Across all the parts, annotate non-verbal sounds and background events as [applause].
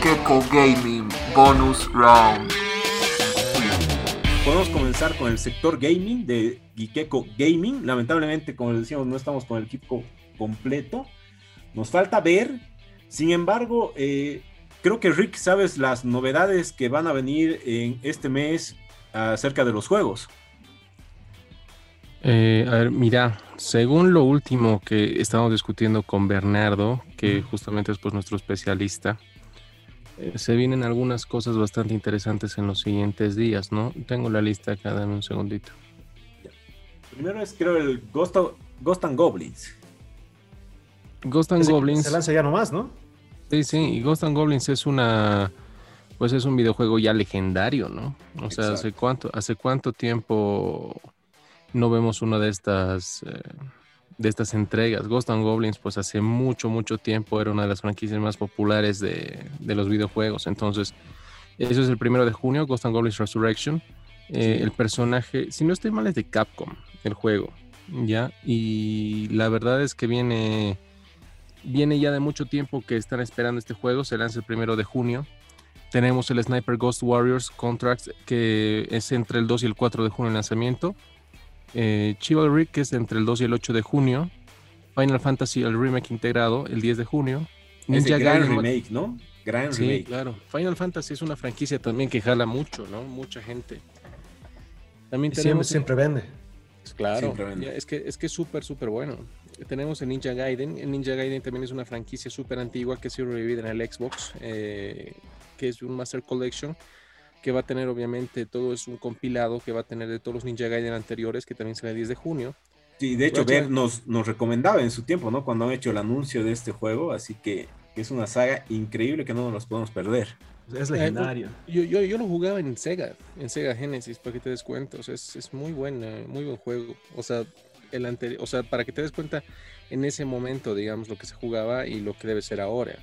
Gikeko Gaming Bonus Round. Podemos comenzar con el sector gaming de Gikeko Gaming. Lamentablemente, como les decíamos, no estamos con el equipo completo. Nos falta ver. Sin embargo, eh, creo que Rick, sabes las novedades que van a venir en este mes acerca de los juegos. Eh, a ver, mira, según lo último que estábamos discutiendo con Bernardo, que justamente es pues nuestro especialista, eh, se vienen algunas cosas bastante interesantes en los siguientes días, ¿no? Tengo la lista acá, dame un segundito. Primero es creo el Ghost, Ghost and Goblins. Ghost and Goblins. Se lanza ya nomás, ¿no? Sí, sí, y Ghost and Goblins es una pues es un videojuego ya legendario, ¿no? O sea, hace cuánto, hace cuánto tiempo no vemos una de estas eh, de estas entregas. Ghost and Goblins, pues hace mucho, mucho tiempo era una de las franquicias más populares de, los videojuegos. Entonces, eso es el primero de junio, Ghost and Goblins Resurrection. Eh, el personaje, si no estoy mal, es de Capcom, el juego, ¿ya? Y la verdad es que viene, viene ya de mucho tiempo que están esperando este juego, se lanza el primero de junio. Tenemos el Sniper Ghost Warriors Contracts, que es entre el 2 y el 4 de junio el lanzamiento eh, Chivalry, que es entre el 2 y el 8 de junio, Final Fantasy, el remake integrado, el 10 de junio. Ninja Gaiden remake, ¿no? Gran sí, claro. Final Fantasy es una franquicia también que jala mucho, ¿no? Mucha gente. También tenemos... siempre, vende. Claro, es que es que es súper, súper bueno. Tenemos el Ninja Gaiden. El Ninja Gaiden también es una franquicia súper antigua que ha sido revivida en el Xbox, eh, que es un Master Collection que va a tener obviamente todo es un compilado que va a tener de todos los Ninja Gaiden anteriores, que también sale el 10 de junio. Sí, de hecho, Ver nos, nos recomendaba en su tiempo, ¿no? Cuando han hecho el anuncio de este juego, así que, es una saga increíble que no nos los podemos perder. Es eh, legendario. yo, yo, yo, lo jugaba en Sega, en Sega Genesis, para que te des cuenta. O sea, es, es muy buen, muy buen juego. O sea, el anterior, o sea, para que te des cuenta en ese momento, digamos, lo que se jugaba y lo que debe ser ahora.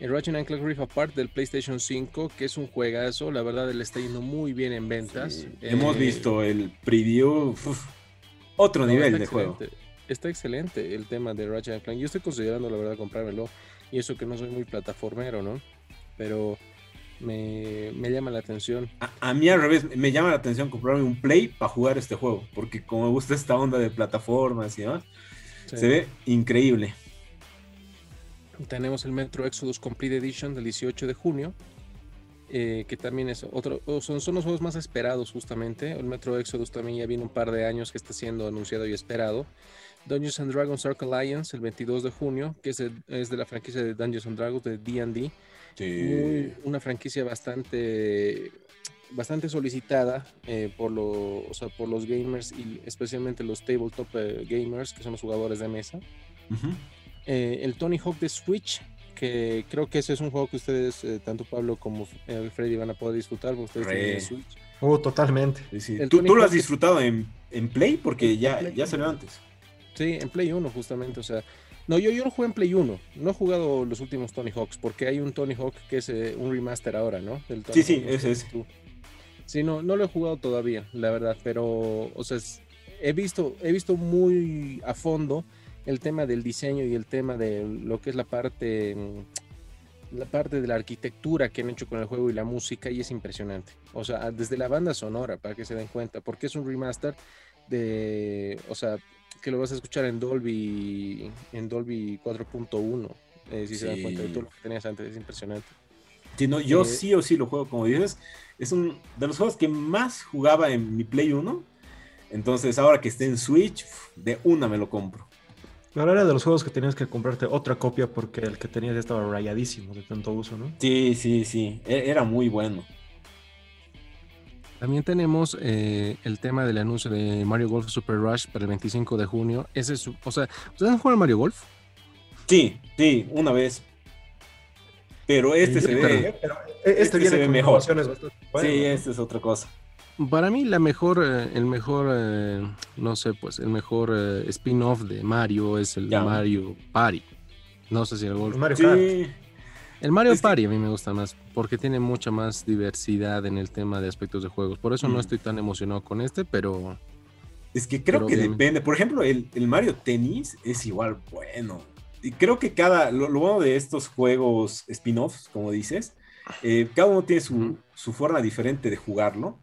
El Ratchet Clank Rift Apart del PlayStation 5, que es un juegazo, la verdad le está yendo muy bien en ventas. Hemos eh, visto el preview, otro nivel de juego. Está excelente el tema de Ratchet Clank. Yo estoy considerando la verdad comprármelo y eso que no soy muy plataformero, ¿no? Pero me, llama la atención. A, mí al revés, me llama la atención comprarme un Play para jugar este juego, porque como me gusta esta onda de plataformas y demás, se ve increíble. Tenemos el Metro Exodus Complete Edition del 18 de junio, eh, que también es otro, son, son los juegos más esperados justamente. El Metro Exodus también ya viene un par de años que está siendo anunciado y esperado. Dungeons and Dragons Ark Alliance el 22 de junio, que es, de la franquicia de Dungeons and Dragons de D&D. Sí. una franquicia bastante bastante solicitada eh, por, lo, por los gamers y especialmente los tabletop eh, gamers, que son los jugadores de mesa. Eh, el Tony Hawk de Switch, que creo que ese es un juego que ustedes, eh, tanto Pablo como eh, Freddy, van a poder disfrutar porque ustedes tienen Switch. Oh, totalmente. ¿Tú, lo has disfrutado en, Play? Porque ya, ya salió antes. Sí, en Play 1 justamente, o sea... No, yo, yo lo jugué en Play 1, no he jugado los últimos Tony Hawks, porque hay un Tony Hawk que es un remaster ahora, ¿no? sí, sí, ese es. Sí, no, no lo he jugado todavía, la verdad, pero, o sea, he visto, he visto muy a fondo el tema del diseño y el tema de lo que es la parte la parte de la arquitectura que han hecho con el juego y la música y es impresionante. O sea, desde la banda sonora, para que se den cuenta, porque es un remaster de, o sea, que lo vas a escuchar en Dolby en Dolby 4.1, eh, si se dan cuenta de todo lo que tenías antes, es impresionante. yo eh, sí o sí lo juego, como dices, es un de los juegos que más jugaba en mi Play 1. Entonces, ahora que esté en Switch, de una me lo compro. Ahora era de los juegos que tenías que comprarte otra copia porque el que tenías ya estaba rayadísimo de tanto uso, ¿no? Sí, sí, sí. E-, era muy bueno. También tenemos eh, el tema del anuncio de Mario Golf Super Rush para el 25 de junio. Ese es, o sea, ¿ustedes han jugado Mario Golf? Sí, sí, una vez. Pero este se ve. este, este se ve mejor. sí, este es otra cosa. Para mí la mejor, eh, el mejor, eh, no sé, pues el mejor eh, spin-off de Mario es el Mario Party. No sé si el Mario Kart. El Mario Party a mí me gusta más porque tiene mucha más diversidad en el tema de aspectos de juegos. Por eso no mm. estoy tan emocionado con este, pero... Es que creo que depende. Por ejemplo, el, Mario Tennis es igual bueno. y creo que cada, lo, bueno de estos juegos spin-offs, como dices, eh, cada uno tiene su, su, forma diferente de jugarlo.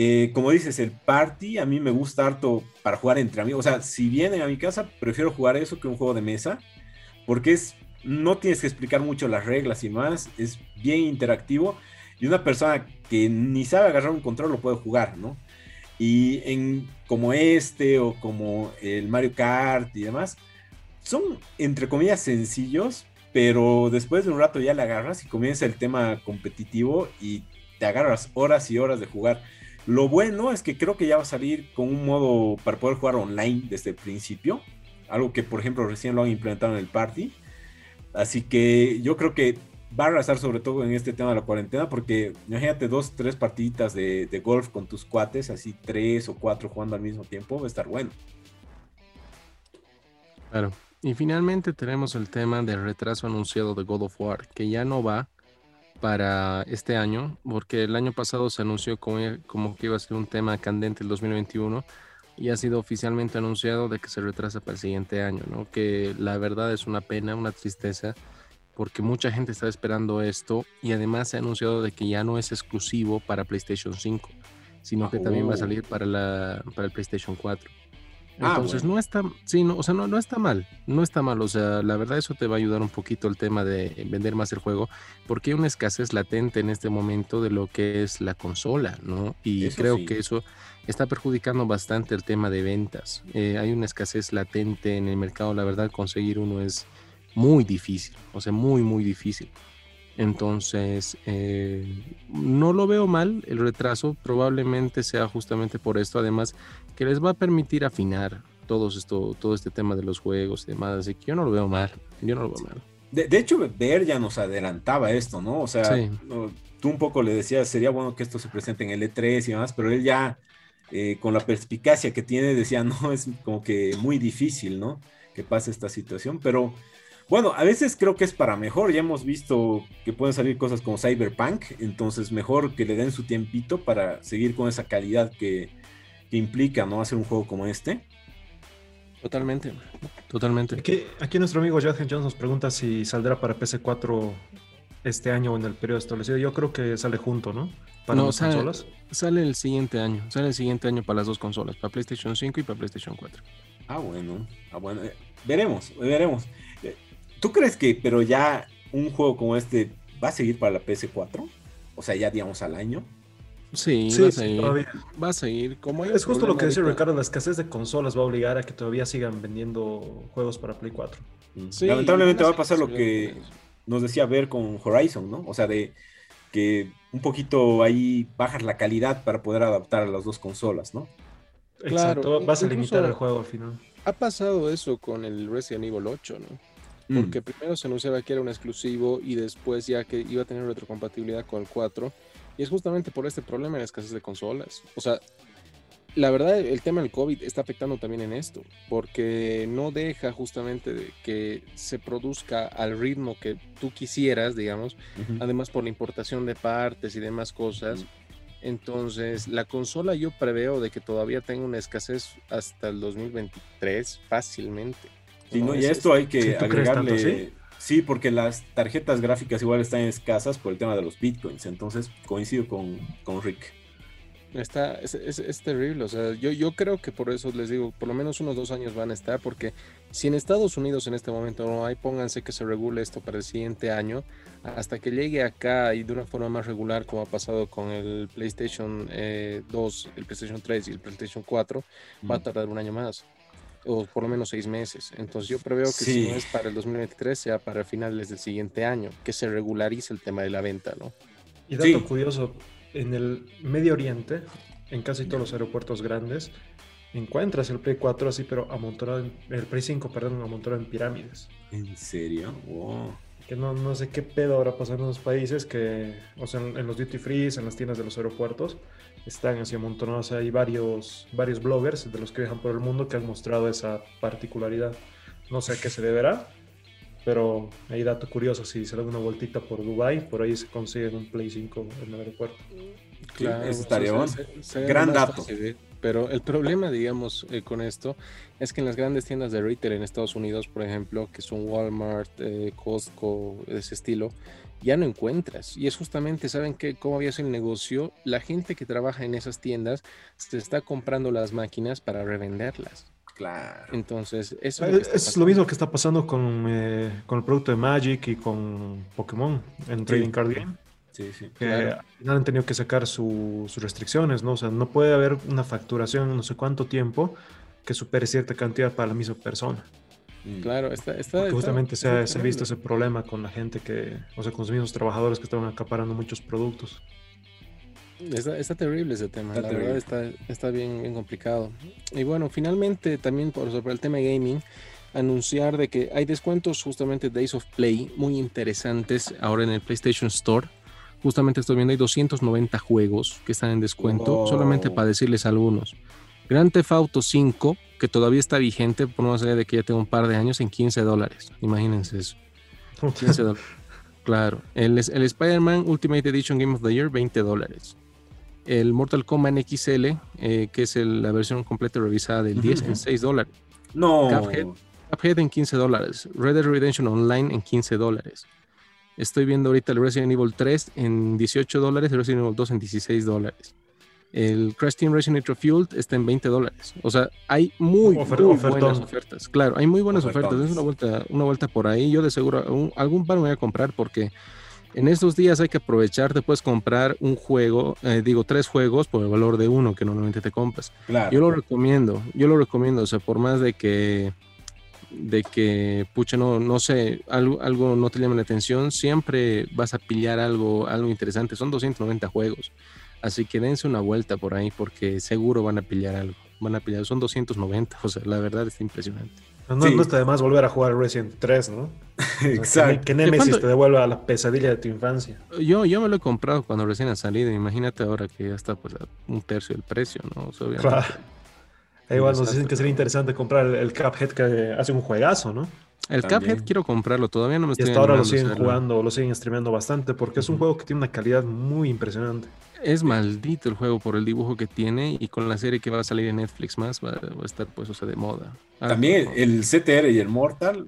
Eh, como dices, el party a mí me gusta harto para jugar entre amigos. O sea, si vienen a mi casa, prefiero jugar eso que un juego de mesa, porque es, no tienes que explicar mucho las reglas y más, es bien interactivo y una persona que ni sabe agarrar un control lo puede jugar, ¿no? Y en como este o como el Mario Kart y demás, son entre comillas sencillos, pero después de un rato ya le agarras y comienza el tema competitivo y te agarras horas y horas de jugar. Lo bueno es que creo que ya va a salir con un modo para poder jugar online desde el principio, algo que por ejemplo recién lo han implementado en el party. Así que yo creo que va a arrasar sobre todo en este tema de la cuarentena, porque imagínate dos, tres partiditas de, de, golf con tus cuates, así tres o cuatro jugando al mismo tiempo, va a estar bueno. Claro. Y finalmente tenemos el tema del retraso anunciado de God of War, que ya no va para este año, porque el año pasado se anunció como, como que iba a ser un tema candente el 2021 y ha sido oficialmente anunciado de que se retrasa para el siguiente año, ¿no? Que la verdad es una pena, una tristeza, porque mucha gente está esperando esto y además se ha anunciado de que ya no es exclusivo para PlayStation 5, sino que también va a oh. salir para, la, para el PlayStation 4. Ah, Entonces no está, sí, no, o sea, no, no está mal, no está mal, o sea, la verdad eso te va a ayudar un poquito el tema de vender más el juego, porque hay una escasez latente en este momento de lo que es la consola, ¿no? Y creo que eso está perjudicando bastante el tema de ventas. Eh, hay una escasez latente en el mercado, la verdad conseguir uno es muy difícil, o sea, muy, muy difícil. Entonces, eh, no lo veo mal el retraso, probablemente sea justamente por esto, además que les va a permitir afinar todo esto, todo este tema de los juegos y demás, así que yo no lo veo mal, yo no lo veo mal. De, hecho, Ver ya nos adelantaba esto, ¿no? O sea, tú un poco le decías, sería bueno que esto se presente en el E3 y demás, pero él ya, eh, con la perspicacia que tiene, decía, [laughs] no, es como que muy difícil, ¿no? Que pase esta situación, pero bueno, a veces creo que es para mejor. Ya hemos visto que pueden salir cosas como Cyberpunk, entonces mejor que le den su tiempito para seguir con esa calidad que, implica no hacer un juego como este. Totalmente, totalmente. Aquí, nuestro amigo Jadgen Jones nos pregunta si saldrá para PC4 este año o en el periodo establecido. Yo creo que sale junto, ¿no? Para las consolas. Sale el siguiente año. Sale el siguiente año para las dos consolas, para PlayStation 5 y para PlayStation 4. Ah, bueno. Ah, bueno. Eh, veremos, veremos. ¿Tú crees que, pero ya un juego como este va a seguir para la PS4? O sea, ya digamos al año. Sí, va a seguir. Va a seguir. Como es justo lo que dice Ricardo, la escasez de consolas va a obligar a que todavía sigan vendiendo juegos para Play 4. Mm. Lamentablemente va a pasar lo que nos decía ver con Horizon, ¿no? O sea, de que un poquito ahí bajas la calidad para poder adaptar a las dos consolas, ¿no? Exacto, vas a limitar el juego al final. Ha pasado eso con el Resident Evil 8, ¿no? Mm. porque primero se anunciaba que era un exclusivo y después ya que iba a tener retrocompatibilidad con el 4. Y es justamente por este problema de escasez de consolas. O sea, la verdad el tema del COVID está afectando también en esto, porque no deja justamente que se produzca al ritmo que tú quisieras, digamos, además por la importación de partes y demás cosas. Entonces, la consola yo preveo de que todavía tenga una escasez hasta el 2023 fácilmente. Sí, y esto hay que agregarle. ¿sí? porque las tarjetas gráficas igual están escasas por el tema de los bitcoins. Entonces coincido con, con Rick. Está, es, es, terrible, o sea, yo, yo creo que por eso les digo, por lo menos unos dos años van a estar, porque si en Estados Unidos en este momento no hay, pónganse que se regule esto para el siguiente año, hasta que llegue acá y de una forma más regular, como ha pasado con el PlayStation 2, eh, el PlayStation 3 y el PlayStation 4, va a tardar un año más o por lo menos seis meses. Entonces yo preveo que si no es para el 2023, sea para finales del siguiente año, que se regularice el tema de la venta, ¿no? Y dato curioso, en el Medio Oriente, en casi todos los aeropuertos grandes, encuentras el Play 4 así, pero amontonado, en, el Play 5, perdón, amontonado en pirámides. ¿En serio? Wow. Que no, no sé qué pedo ahora pasa en esos países que, o sea, en, los duty free, en las tiendas de los aeropuertos, están así amontonados. Hay varios, varios bloggers de los que viajan por el mundo que han mostrado esa particularidad. No sé a qué se deberá, pero hay dato curioso. Si se da una vueltita por Dubai, por ahí se consigue un Play 5 en el aeropuerto. Claro, eso estaría bueno. Gran dato. pero el problema, digamos, eh, con esto es que en las grandes tiendas de retail en Estados Unidos, por ejemplo, que son Walmart, eh, Costco, de ese estilo, ya no encuentras. Y es justamente, ¿saben qué? ¿Cómo había sido el negocio? La gente que trabaja en esas tiendas se está comprando las máquinas para revenderlas. Claro. Entonces, eso es, lo, mismo que está pasando con, eh, con, el producto de Magic y con Pokémon en Trading Card Game. Sí, sí. Que al final han tenido que sacar sus restricciones, ¿no? O sea, no puede haber una facturación no sé cuánto tiempo que supere cierta cantidad para la misma persona. Mm. Claro, está, está justamente se, ha, visto ese problema con la gente que, o sea, con los mismos trabajadores que estaban acaparando muchos productos. Está, terrible ese tema, la verdad está, está bien, bien complicado. Y bueno, finalmente también por, sobre el tema gaming, anunciar de que hay descuentos justamente Days of Play muy interesantes ahora en el PlayStation Store. Justamente estoy viendo hay 290 juegos que están en descuento, solamente para decirles algunos. Grand Theft Auto 5, que todavía está vigente, por más allá de que ya tengo un par de años, en 15 dólares. Imagínense eso. 15 dólares. [laughs] Claro. El, el Spider-Man Ultimate Edition Game of the Year, 20 dólares. El Mortal Kombat XL, eh, que es la versión completa revisada del 10, en 6 dólares. No. Cuphead, en 15 dólares. Red Dead Redemption Online en 15 dólares. Estoy viendo ahorita el Resident Evil 3 en 18 dólares, el Resident Evil 2 en 16 dólares. El Crash Team Racing Nitro Fueled está en 20 dólares. O sea, hay muy, buenas ofertas. Claro, hay muy buenas ofertas. Es una vuelta, una vuelta por ahí. Yo de seguro algún par me voy a comprar porque en estos días hay que aprovechar. Te puedes comprar un juego, eh, digo, tres juegos por el valor de uno que normalmente te compras. Yo lo recomiendo. Yo lo recomiendo. O sea, por más de que de que, pucha, no, no sé, algo, algo no te llama la atención, siempre vas a pillar algo, algo interesante. Son 290 juegos. Así que dense una vuelta por ahí porque seguro van a pillar algo. Van a pillar, son 290, o sea, la verdad está impresionante. No, está de más volver a jugar Resident 3, ¿no? [laughs] Exacto. que, Nemesis te devuelva la pesadilla de tu infancia. Yo, yo me lo he comprado cuando recién ha salido. Imagínate ahora que ya está pues, a un tercio del precio, ¿no? claro. Igual nos dicen que sería interesante comprar el, el Cuphead que hace un juegazo, ¿no? El Cuphead quiero comprarlo, todavía no me estoy Y hasta ahora lo siguen jugando, lo siguen streameando bastante porque es un juego que tiene una calidad muy impresionante. Es maldito el juego por el dibujo que tiene y con la serie que va a salir en Netflix más va, a estar pues, o sea, de moda. Ah, También el CTR y el Mortal,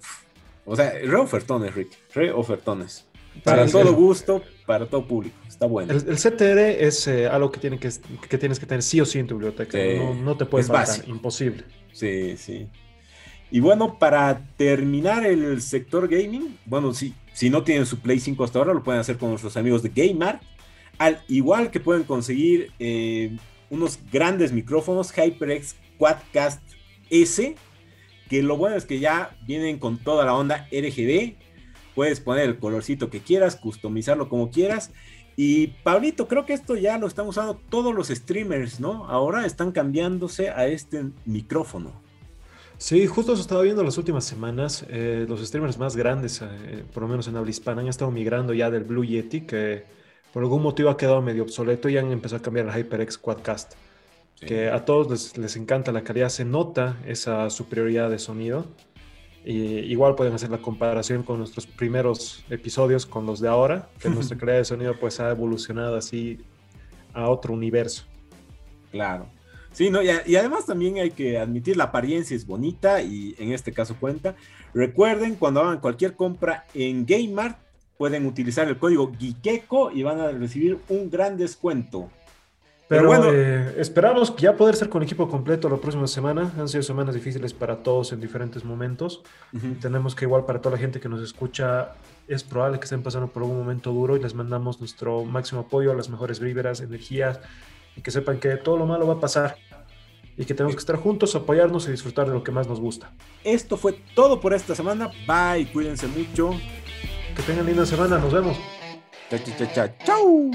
o sea, re ofertones, Rick, re ofertones. Para todo gusto, para todo público. Está bueno. El, CTR es eh, algo que, tiene que, que, tienes que tener sí o sí en tu biblioteca. no, te puede faltar. Imposible. Sí, sí. Y bueno, para terminar el sector gaming, bueno, si, si no tienen su Play 5 hasta ahora, lo pueden hacer con nuestros amigos de Gamer. Al igual que pueden conseguir eh, unos grandes micrófonos HyperX Quadcast S, que lo bueno es que ya vienen con toda la onda RGB. Puedes poner el colorcito que quieras, customizarlo como quieras. Y Pablito, creo que esto ya lo están usando todos los streamers, ¿no? Ahora están cambiándose a este micrófono. Sí, justo eso estaba viendo las últimas semanas. Eh, los streamers más grandes, eh, por lo menos en habla hispana, han estado migrando ya del Blue Yeti, que por algún motivo ha quedado medio obsoleto y han empezado a cambiar al HyperX Quadcast. Que a todos les, encanta la calidad, se nota esa superioridad de sonido. Igual pueden hacer la comparación con nuestros primeros episodios con los de ahora, que nuestra calidad de sonido pues ha evolucionado así a otro universo. Claro. Sí, ¿no? Y, además también hay que admitir la apariencia es bonita y en este caso cuenta. Recuerden, cuando hagan cualquier compra en GameMart, pueden utilizar el código GIKECO y van a recibir un gran descuento. Pero, bueno, eh, esperamos ya poder ser con equipo completo la próxima semana. Han sido semanas difíciles para todos en diferentes momentos. Tenemos que igual para toda la gente que nos escucha, es probable que estén pasando por un momento duro y les mandamos nuestro máximo apoyo, las mejores víveras, energías y que sepan que todo lo malo va a pasar y que tenemos que estar juntos, apoyarnos y disfrutar de lo que más nos gusta. Esto fue todo por esta semana. Bye, cuídense mucho. Que tengan linda semana, nos vemos. Chao, chao, chao.